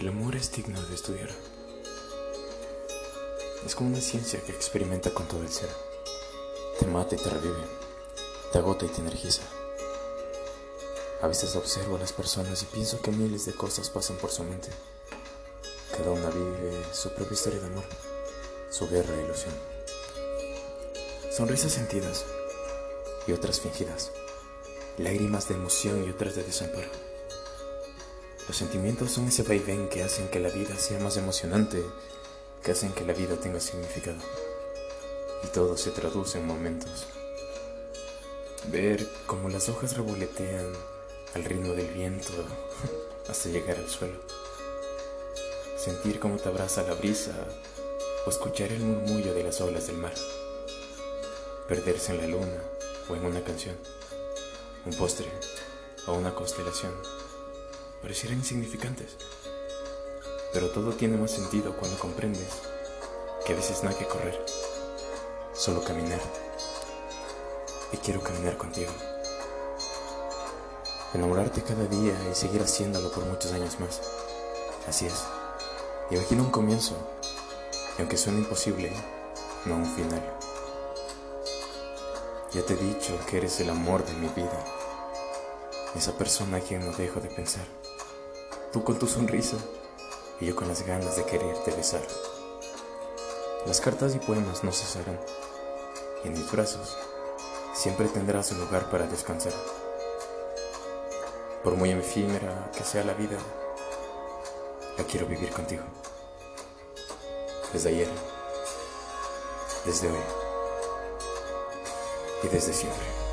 El amor es digno de estudiar. Es como una ciencia que experimenta con todo el ser. Te mata y te revive, te agota y te energiza. A veces observo a las personas y pienso que miles de cosas pasan por su mente. Cada una vive su propia historia de amor, su guerra e ilusión. Sonrisas sentidas y otras fingidas, lágrimas de emoción y otras de desamparo. Los sentimientos son ese vaivén que hacen que la vida sea más emocionante, que hacen que la vida tenga significado. Y todo se traduce en momentos. Ver cómo las hojas revolotean al ritmo del viento hasta llegar al suelo. Sentir cómo te abraza la brisa o escuchar el murmullo de las olas del mar. Perderse en la luna o en una canción, un postre o una constelación parecieran insignificantes. Pero todo tiene más sentido cuando comprendes que a veces no hay que correr, solo caminar. Y quiero caminar contigo. Enamorarte cada día y seguir haciéndolo por muchos años más. Así es. Imagina un comienzo, y aunque suene imposible, no un final. Ya te he dicho que eres el amor de mi vida, esa persona a quien no dejo de pensar. Tú con tu sonrisa y yo con las ganas de quererte besar. Las cartas y poemas no cesarán y en mis brazos siempre tendrás un lugar para descansar. Por muy efímera que sea la vida, la quiero vivir contigo. Desde ayer, desde hoy y desde siempre.